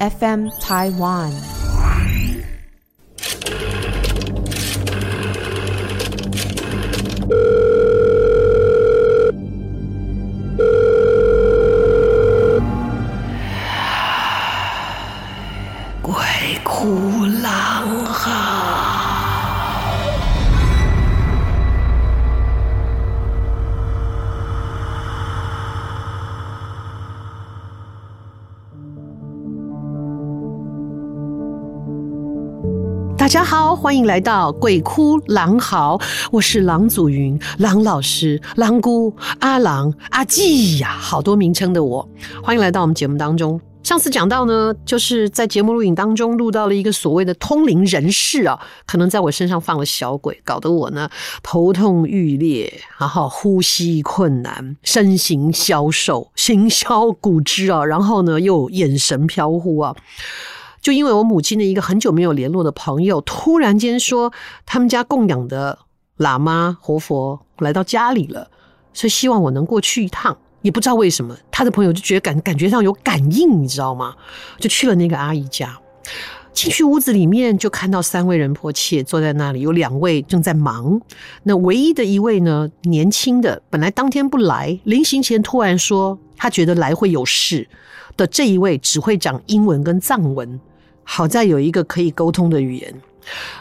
FM Taiwan。欢迎来到《鬼哭狼嚎》，我是郎祖云，郎老师，郎姑，阿郎，阿季呀，好多名称的我，欢迎来到我们节目当中。上次讲到呢，就是在节目录影当中录到了一个所谓的通灵人士啊，可能在我身上放了小鬼，搞得我呢头痛欲裂，然后呼吸困难，身形消瘦，形销骨肢啊，然后呢又眼神飘忽啊。就因为我母亲的一个很久没有联络的朋友，突然间说他们家供养的喇嘛活佛来到家里了，所以希望我能过去一趟。也不知道为什么，他的朋友就觉得感感觉上有感应，你知道吗？就去了那个阿姨家，进去屋子里面就看到三位仁波切坐在那里，有两位正在忙。那唯一的一位呢，年轻的，本来当天不来，临行前突然说他觉得来会有事的这一位，只会讲英文跟藏文。好在有一个可以沟通的语言，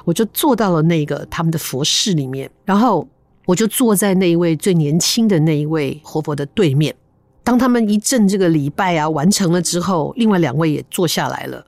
我就坐到了那个他们的佛室里面，然后我就坐在那一位最年轻的那一位活佛的对面。当他们一阵这个礼拜啊完成了之后，另外两位也坐下来了。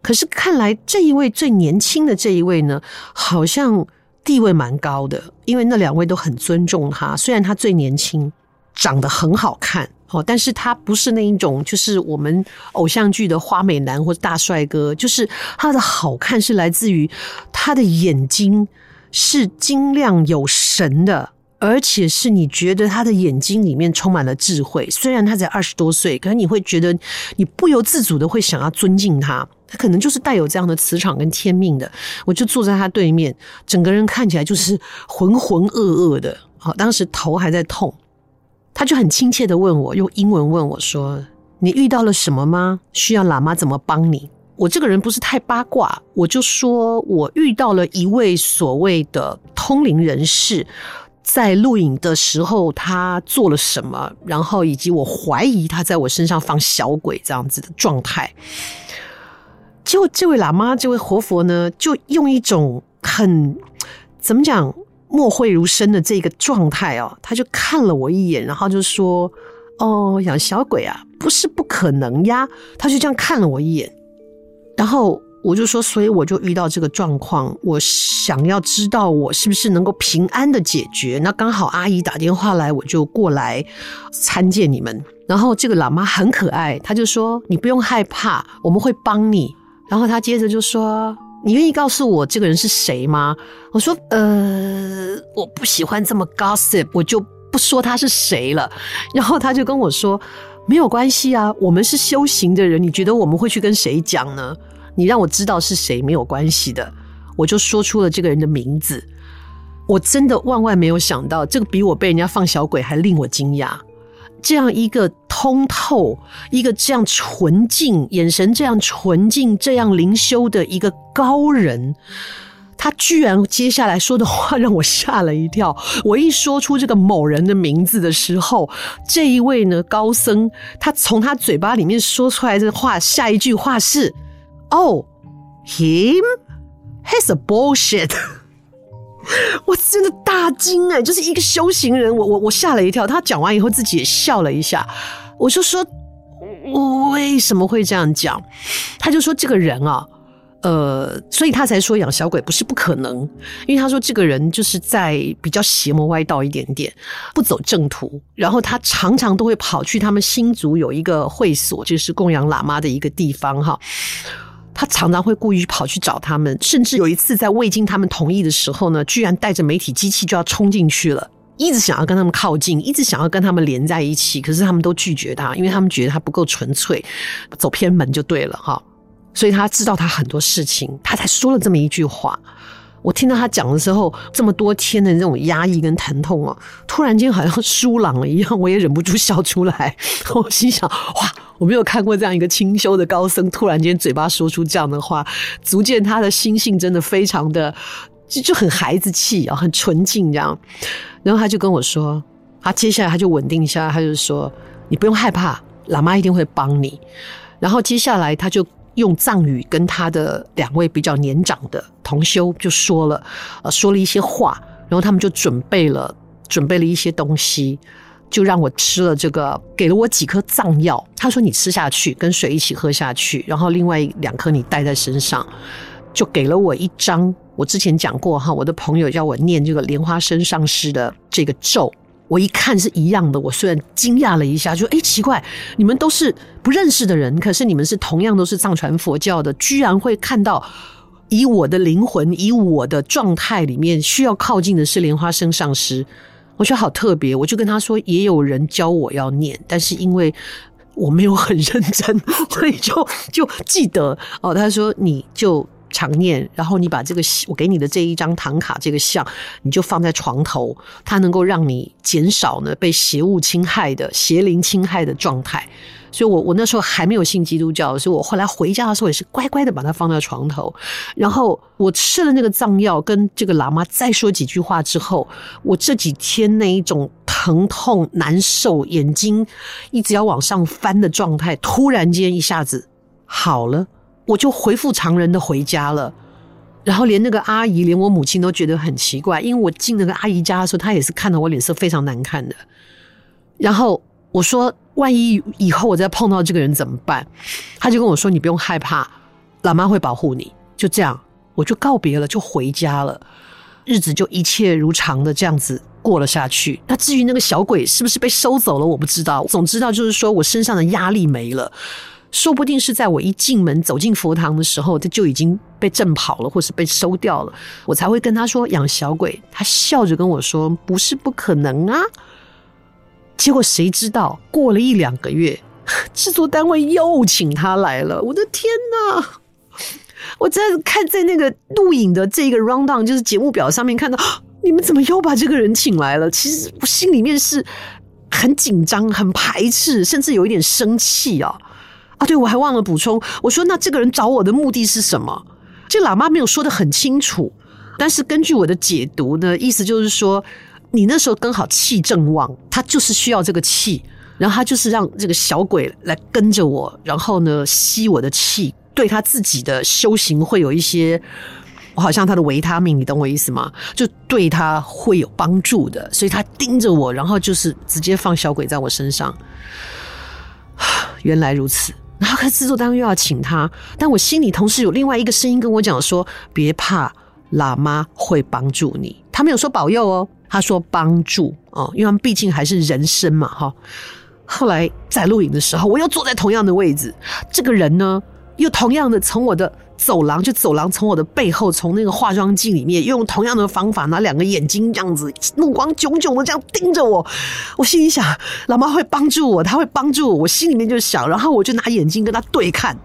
可是看来这一位最年轻的这一位呢，好像地位蛮高的，因为那两位都很尊重他，虽然他最年轻，长得很好看。哦，但是他不是那一种，就是我们偶像剧的花美男或者大帅哥，就是他的好看是来自于他的眼睛是晶亮有神的，而且是你觉得他的眼睛里面充满了智慧。虽然他才二十多岁，可是你会觉得你不由自主的会想要尊敬他。他可能就是带有这样的磁场跟天命的。我就坐在他对面，整个人看起来就是浑浑噩噩的。好，当时头还在痛。他就很亲切的问我，用英文问我说：“你遇到了什么吗？需要喇嘛怎么帮你？”我这个人不是太八卦，我就说我遇到了一位所谓的通灵人士，在录影的时候他做了什么，然后以及我怀疑他在我身上放小鬼这样子的状态。结果这位喇嘛，这位活佛呢，就用一种很怎么讲？默会如深的这个状态哦，他就看了我一眼，然后就说：“哦，养小鬼啊，不是不可能呀。”他就这样看了我一眼，然后我就说：“所以我就遇到这个状况，我想要知道我是不是能够平安的解决。那刚好阿姨打电话来，我就过来参见你们。然后这个喇嘛很可爱，他就说：‘你不用害怕，我们会帮你。’然后他接着就说。”你愿意告诉我这个人是谁吗？我说，呃，我不喜欢这么 gossip，我就不说他是谁了。然后他就跟我说，没有关系啊，我们是修行的人，你觉得我们会去跟谁讲呢？你让我知道是谁没有关系的。我就说出了这个人的名字。我真的万万没有想到，这个比我被人家放小鬼还令我惊讶。这样一个通透，一个这样纯净，眼神这样纯净，这样灵修的一个高人，他居然接下来说的话让我吓了一跳。我一说出这个某人的名字的时候，这一位呢高僧，他从他嘴巴里面说出来的话，下一句话是：“Oh, him, he's a bullshit。”我真的大惊哎！就是一个修行人，我我我吓了一跳。他讲完以后自己也笑了一下。我就说，我为什么会这样讲？他就说这个人啊，呃，所以他才说养小鬼不是不可能，因为他说这个人就是在比较邪魔歪道一点点，不走正途。然后他常常都会跑去他们新族有一个会所，就是供养喇嘛的一个地方哈。他常常会故意跑去找他们，甚至有一次在未经他们同意的时候呢，居然带着媒体机器就要冲进去了，一直想要跟他们靠近，一直想要跟他们连在一起，可是他们都拒绝他，因为他们觉得他不够纯粹，走偏门就对了哈。所以他知道他很多事情，他才说了这么一句话。我听到他讲的时候，这么多天的那种压抑跟疼痛啊，突然间好像舒朗了一样，我也忍不住笑出来。我心想：哇，我没有看过这样一个清修的高僧，突然间嘴巴说出这样的话，足见他的心性真的非常的就就很孩子气啊，很纯净这样。然后他就跟我说，他接下来他就稳定下来，他就说：你不用害怕，喇嘛一定会帮你。然后接下来他就。用藏语跟他的两位比较年长的同修就说了，呃，说了一些话，然后他们就准备了准备了一些东西，就让我吃了这个，给了我几颗藏药。他说你吃下去，跟水一起喝下去，然后另外两颗你带在身上，就给了我一张。我之前讲过哈，我的朋友叫我念这个莲花生上师的这个咒。我一看是一样的，我虽然惊讶了一下，就哎奇怪，你们都是不认识的人，可是你们是同样都是藏传佛教的，居然会看到以我的灵魂、以我的状态里面需要靠近的是莲花生上师，我觉得好特别。我就跟他说，也有人教我要念，但是因为我没有很认真，所以就就记得哦。他说你就。常念，然后你把这个我给你的这一张唐卡这个像，你就放在床头，它能够让你减少呢被邪物侵害的邪灵侵害的状态。所以我我那时候还没有信基督教，所以我后来回家的时候也是乖乖的把它放在床头。然后我吃了那个藏药，跟这个喇嘛再说几句话之后，我这几天那一种疼痛难受、眼睛一直要往上翻的状态，突然间一下子好了。我就恢复常人的回家了，然后连那个阿姨，连我母亲都觉得很奇怪，因为我进那个阿姨家的时候，她也是看到我脸色非常难看的。然后我说：“万一以后我再碰到这个人怎么办？”她就跟我说：“你不用害怕，老妈会保护你。”就这样，我就告别了，就回家了。日子就一切如常的这样子过了下去。那至于那个小鬼是不是被收走了，我不知道。总知道就是说我身上的压力没了。说不定是在我一进门走进佛堂的时候，他就已经被震跑了，或是被收掉了，我才会跟他说养小鬼。他笑着跟我说：“不是不可能啊。”结果谁知道过了一两个月，制作单位又请他来了。我的天哪！我在看在那个录影的这个 rundown，就是节目表上面看到，你们怎么又把这个人请来了？其实我心里面是很紧张、很排斥，甚至有一点生气啊。啊，对，我还忘了补充，我说那这个人找我的目的是什么？这喇嘛没有说得很清楚，但是根据我的解读呢，意思就是说，你那时候刚好气正旺，他就是需要这个气，然后他就是让这个小鬼来跟着我，然后呢吸我的气，对他自己的修行会有一些，我好像他的维他命，你懂我意思吗？就对他会有帮助的，所以他盯着我，然后就是直接放小鬼在我身上。原来如此。然后，可制作单位又要请他，但我心里同时有另外一个声音跟我讲说：“别怕，喇嘛会帮助你。”他没有说保佑哦，他说帮助哦，因为他们毕竟还是人生嘛，哈。后来在录影的时候，我又坐在同样的位置，这个人呢，又同样的从我的。走廊就走廊，从我的背后，从那个化妆镜里面，用同样的方法，拿两个眼睛这样子，目光炯炯的这样盯着我。我心里想，老妈会帮助我，她会帮助我。我心里面就想，然后我就拿眼睛跟她对看，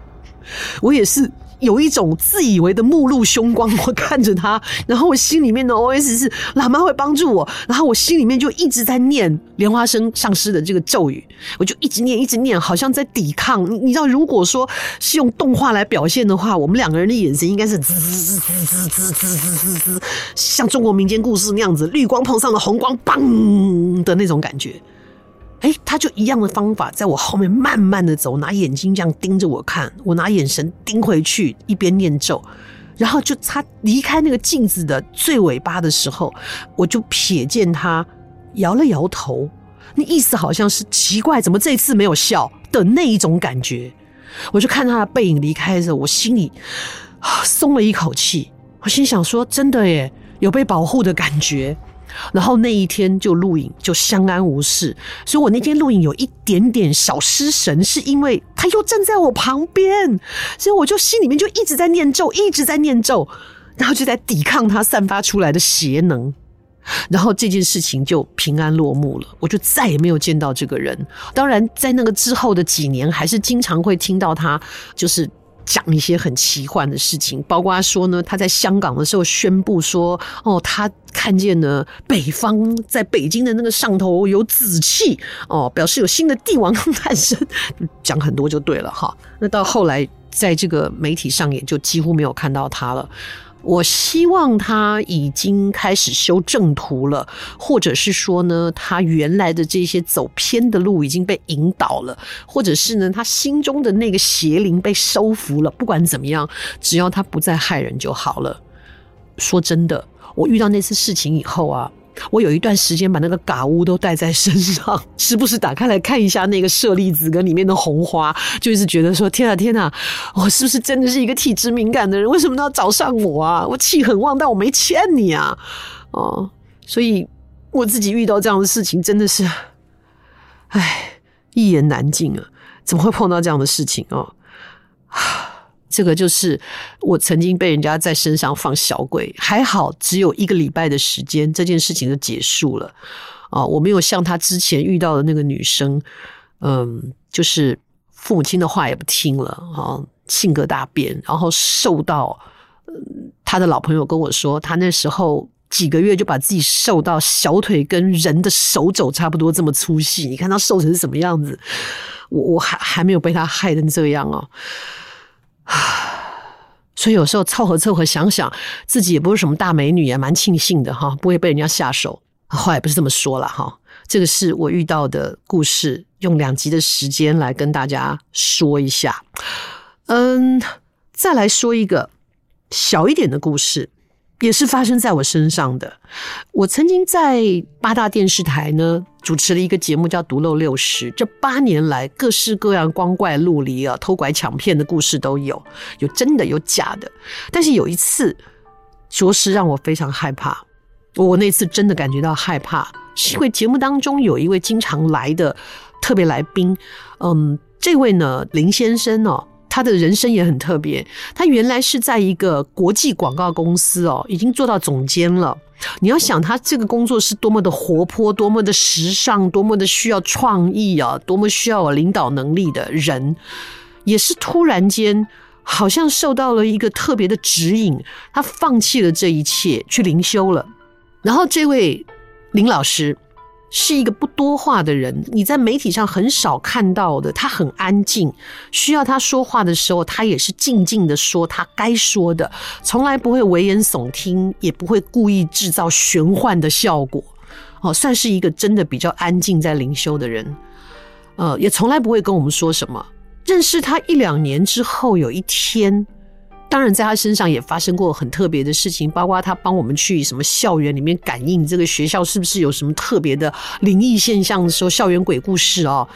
我也是。有一种自以为的目露凶光，我看着他，然后我心里面的 OS 是喇嘛会帮助我，然后我心里面就一直在念莲花生上师的这个咒语，我就一直念一直念，好像在抵抗。你知道，如果说是用动画来表现的话，我们两个人的眼神应该是滋滋滋滋滋滋滋滋滋，像中国民间故事那样子，绿光碰上了红光，嘣的那种感觉。哎，他就一样的方法，在我后面慢慢的走，拿眼睛这样盯着我看，我拿眼神盯回去，一边念咒，然后就他离开那个镜子的最尾巴的时候，我就瞥见他摇了摇头，那意思好像是奇怪，怎么这次没有笑的那一种感觉。我就看他的背影离开的时候，我心里松了一口气，我心想说，真的耶，有被保护的感觉。然后那一天就录影，就相安无事。所以我那天录影有一点点小失神，是因为他又站在我旁边，所以我就心里面就一直在念咒，一直在念咒，然后就在抵抗他散发出来的邪能。然后这件事情就平安落幕了，我就再也没有见到这个人。当然，在那个之后的几年，还是经常会听到他就是讲一些很奇幻的事情，包括说呢，他在香港的时候宣布说，哦，他看见了北方在北京的那个上头有紫气，哦，表示有新的帝王诞生，讲很多就对了哈。那到后来，在这个媒体上也就几乎没有看到他了。我希望他已经开始修正途了，或者是说呢，他原来的这些走偏的路已经被引导了，或者是呢，他心中的那个邪灵被收服了。不管怎么样，只要他不再害人就好了。说真的，我遇到那次事情以后啊。我有一段时间把那个嘎乌都带在身上，时不时打开来看一下那个舍利子跟里面的红花，就一直觉得说：天啊天啊，我是不是真的是一个体质敏感的人？为什么都要找上我啊？我气很旺，但我没欠你啊！哦，所以我自己遇到这样的事情，真的是，唉，一言难尽啊！怎么会碰到这样的事情哦？这个就是我曾经被人家在身上放小鬼，还好只有一个礼拜的时间，这件事情就结束了。啊，我没有像他之前遇到的那个女生，嗯，就是父母亲的话也不听了啊，性格大变，然后瘦到，他的老朋友跟我说，他那时候几个月就把自己瘦到小腿跟人的手肘差不多这么粗细，你看他瘦成什么样子？我我还还没有被他害成这样哦。啊 所以有时候凑合凑合想想，自己也不是什么大美女，也蛮庆幸的哈，不会被人家下手。话也不是这么说了哈，这个是我遇到的故事，用两集的时间来跟大家说一下。嗯，再来说一个小一点的故事。也是发生在我身上的。我曾经在八大电视台呢主持了一个节目，叫《独漏六十》。这八年来，各式各样光怪陆离啊、偷拐抢骗的故事都有，有真的，有假的。但是有一次，着实让我非常害怕。我那次真的感觉到害怕，是因为节目当中有一位经常来的特别来宾。嗯，这位呢，林先生哦。他的人生也很特别，他原来是在一个国际广告公司哦，已经做到总监了。你要想他这个工作是多么的活泼，多么的时尚，多么的需要创意啊，多么需要领导能力的人，也是突然间好像受到了一个特别的指引，他放弃了这一切去灵修了。然后这位林老师。是一个不多话的人，你在媒体上很少看到的。他很安静，需要他说话的时候，他也是静静的说他该说的，从来不会危言耸听，也不会故意制造玄幻的效果。哦，算是一个真的比较安静在灵修的人。呃，也从来不会跟我们说什么。认识他一两年之后，有一天。当然，在他身上也发生过很特别的事情，包括他帮我们去什么校园里面感应这个学校是不是有什么特别的灵异现象的时候，校园鬼故事哦。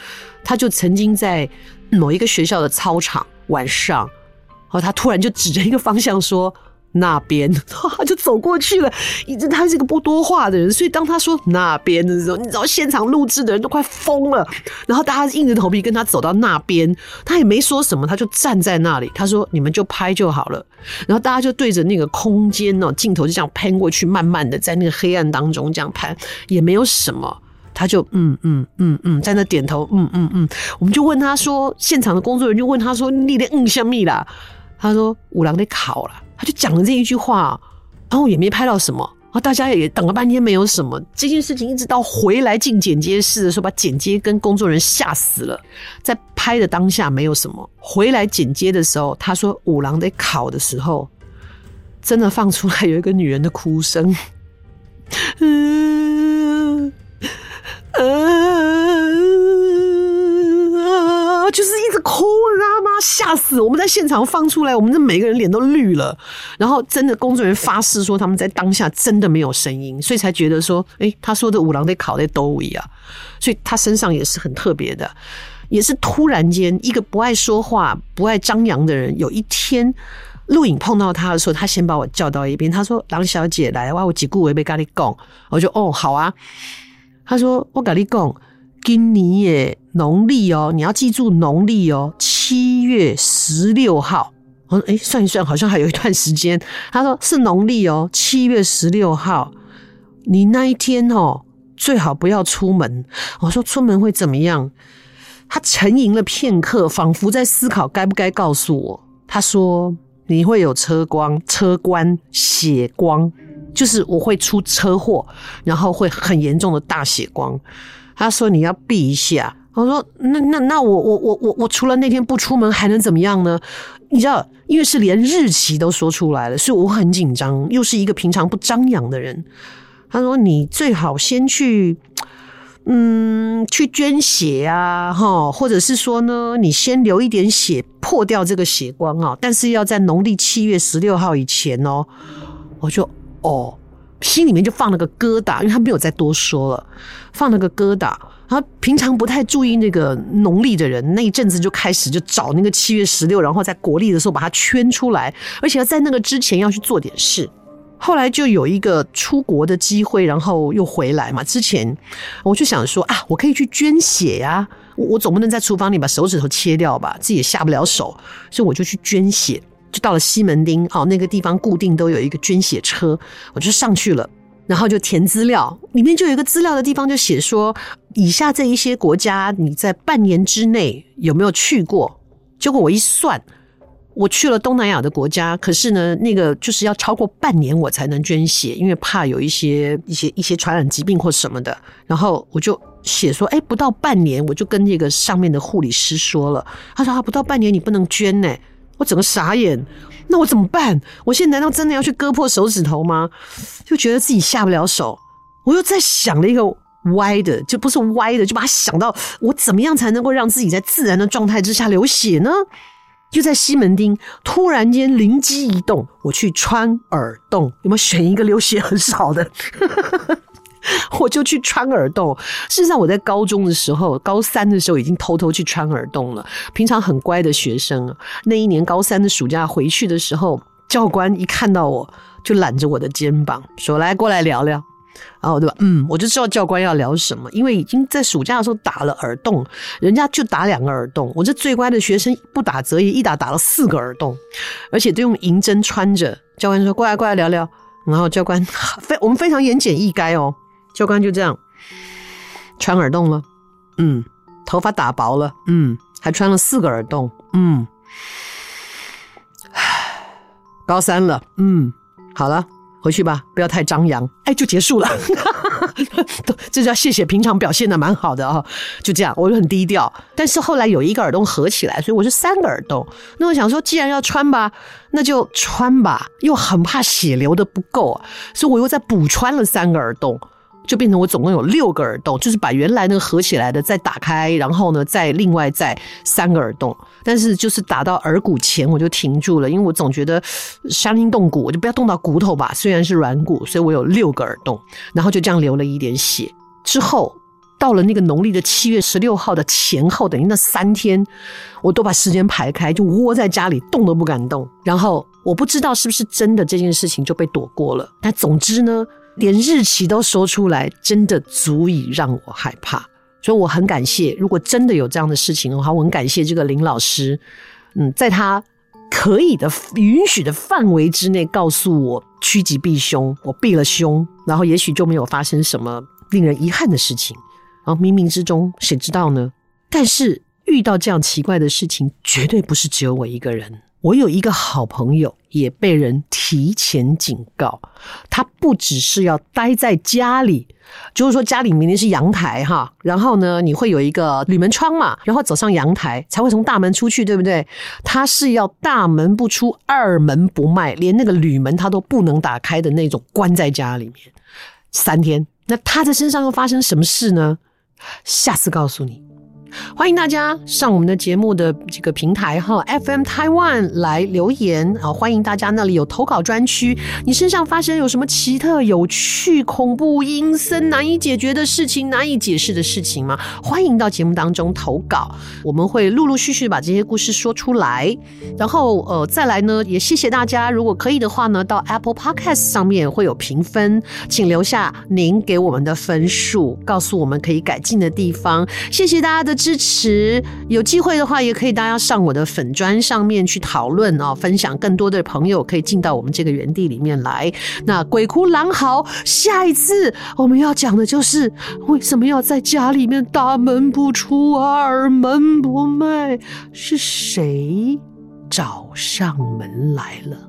他就曾经在某一个学校的操场晚上，然后他突然就指着一个方向说。那边，他就走过去了。一直他是一个不多话的人，所以当他说那边的时候，你知道现场录制的人都快疯了。然后大家硬着头皮跟他走到那边，他也没说什么，他就站在那里。他说：“你们就拍就好了。”然后大家就对着那个空间哦，镜头就这样喷过去，慢慢的在那个黑暗当中这样拍，也没有什么。他就嗯嗯嗯嗯，在那点头，嗯嗯嗯。我们就问他说，现场的工作人员就问他说：“你的嗯什么啦？”他说：“五郎得考了。”他就讲了这一句话，然后也没拍到什么，然后大家也等了半天没有什么。这件事情一直到回来进剪接室的时候，把剪接跟工作人员吓死了。在拍的当下没有什么，回来剪接的时候，他说五郎得考的时候，真的放出来有一个女人的哭声，嗯嗯。就是一直哭，你知道吗？吓死！我们在现场放出来，我们这每个人脸都绿了。然后真的工作人员发誓说，他们在当下真的没有声音，所以才觉得说，诶，他说的五郎得考在兜里啊，所以他身上也是很特别的，也是突然间一个不爱说话、不爱张扬的人，有一天录影碰到他的时候，他先把我叫到一边，他说：“郎小姐来，哇，我几顾为被咖喱讲。”我就哦，好啊。他说：“我咖喱讲。”今年耶，农历哦，你要记住农历哦，七月十六号。我说，哎，算一算，好像还有一段时间。他说是农历哦，七月十六号。你那一天哦，最好不要出门。我说出门会怎么样？他沉吟了片刻，仿佛在思考该不该告诉我。他说你会有车光、车关血光，就是我会出车祸，然后会很严重的大血光。他说你要避一下。我说那那那我我我我我除了那天不出门还能怎么样呢？你知道，因为是连日期都说出来了，所以我很紧张，又是一个平常不张扬的人。他说你最好先去，嗯，去捐血啊，哈，或者是说呢，你先流一点血破掉这个血光啊，但是要在农历七月十六号以前哦。我就哦，心里面就放了个疙瘩，因为他没有再多说了，放了个疙瘩。他平常不太注意那个农历的人，那一阵子就开始就找那个七月十六，然后在国历的时候把它圈出来，而且要在那个之前要去做点事。后来就有一个出国的机会，然后又回来嘛。之前我就想说啊，我可以去捐血呀，我总不能在厨房里把手指头切掉吧，自己也下不了手，所以我就去捐血。就到了西门町，哦，那个地方固定都有一个捐血车，我就上去了。然后就填资料，里面就有一个资料的地方，就写说以下这一些国家你在半年之内有没有去过？结果我一算，我去了东南亚的国家，可是呢，那个就是要超过半年我才能捐血，因为怕有一些一些一些传染疾病或什么的。然后我就写说，哎，不到半年，我就跟那个上面的护理师说了，他说啊，不到半年你不能捐呢。我整个傻眼，那我怎么办？我现在难道真的要去割破手指头吗？就觉得自己下不了手，我又在想了一个歪的，就不是歪的，就把它想到我怎么样才能够让自己在自然的状态之下流血呢？就在西门町，突然间灵机一动，我去穿耳洞，有没有选一个流血很少的？我就去穿耳洞。事实上，我在高中的时候，高三的时候已经偷偷去穿耳洞了。平常很乖的学生，那一年高三的暑假回去的时候，教官一看到我就揽着我的肩膀说：“来，过来聊聊。”然后对吧？嗯，我就知道教官要聊什么，因为已经在暑假的时候打了耳洞，人家就打两个耳洞。我这最乖的学生不打则已，一打打了四个耳洞，而且都用银针穿着。教官说：“过来，过来聊聊。”然后教官非我们非常言简意赅哦。教官就这样穿耳洞了，嗯，头发打薄了，嗯，还穿了四个耳洞，嗯，高三了，嗯，好了，回去吧，不要太张扬，哎，就结束了，这叫谢谢，平常表现的蛮好的啊、哦，就这样，我就很低调。但是后来有一个耳洞合起来，所以我是三个耳洞。那我想说，既然要穿吧，那就穿吧，又很怕血流的不够，所以我又再补穿了三个耳洞。就变成我总共有六个耳洞，就是把原来那个合起来的再打开，然后呢，再另外再三个耳洞。但是就是打到耳骨前我就停住了，因为我总觉得伤筋动骨，我就不要动到骨头吧。虽然是软骨，所以我有六个耳洞，然后就这样流了一点血。之后到了那个农历的七月十六号的前后，等于那三天，我都把时间排开，就窝在家里动都不敢动。然后我不知道是不是真的这件事情就被躲过了，但总之呢。连日期都说出来，真的足以让我害怕。所以我很感谢，如果真的有这样的事情的话，我很感谢这个林老师，嗯，在他可以的允许的范围之内，告诉我趋吉避凶，我避了凶，然后也许就没有发生什么令人遗憾的事情。然后冥冥之中，谁知道呢？但是遇到这样奇怪的事情，绝对不是只有我一个人。我有一个好朋友，也被人提前警告，他不只是要待在家里，就是说家里明明是阳台哈，然后呢，你会有一个铝门窗嘛，然后走上阳台才会从大门出去，对不对？他是要大门不出，二门不迈，连那个铝门他都不能打开的那种，关在家里面三天。那他的身上又发生什么事呢？下次告诉你。欢迎大家上我们的节目的这个平台哈，FM Taiwan 来留言啊！欢迎大家那里有投稿专区，你身上发生有什么奇特、有趣、恐怖、阴森、难以解决的事情、难以解释的事情吗？欢迎到节目当中投稿，我们会陆陆续续把这些故事说出来。然后呃，再来呢，也谢谢大家，如果可以的话呢，到 Apple Podcast 上面会有评分，请留下您给我们的分数，告诉我们可以改进的地方。谢谢大家的支持，有机会的话也可以大家上我的粉专上面去讨论哦，分享更多的朋友可以进到我们这个园地里面来。那鬼哭狼嚎，下一次我们要讲的就是为什么要在家里面大门不出，二门不迈，是谁找上门来了。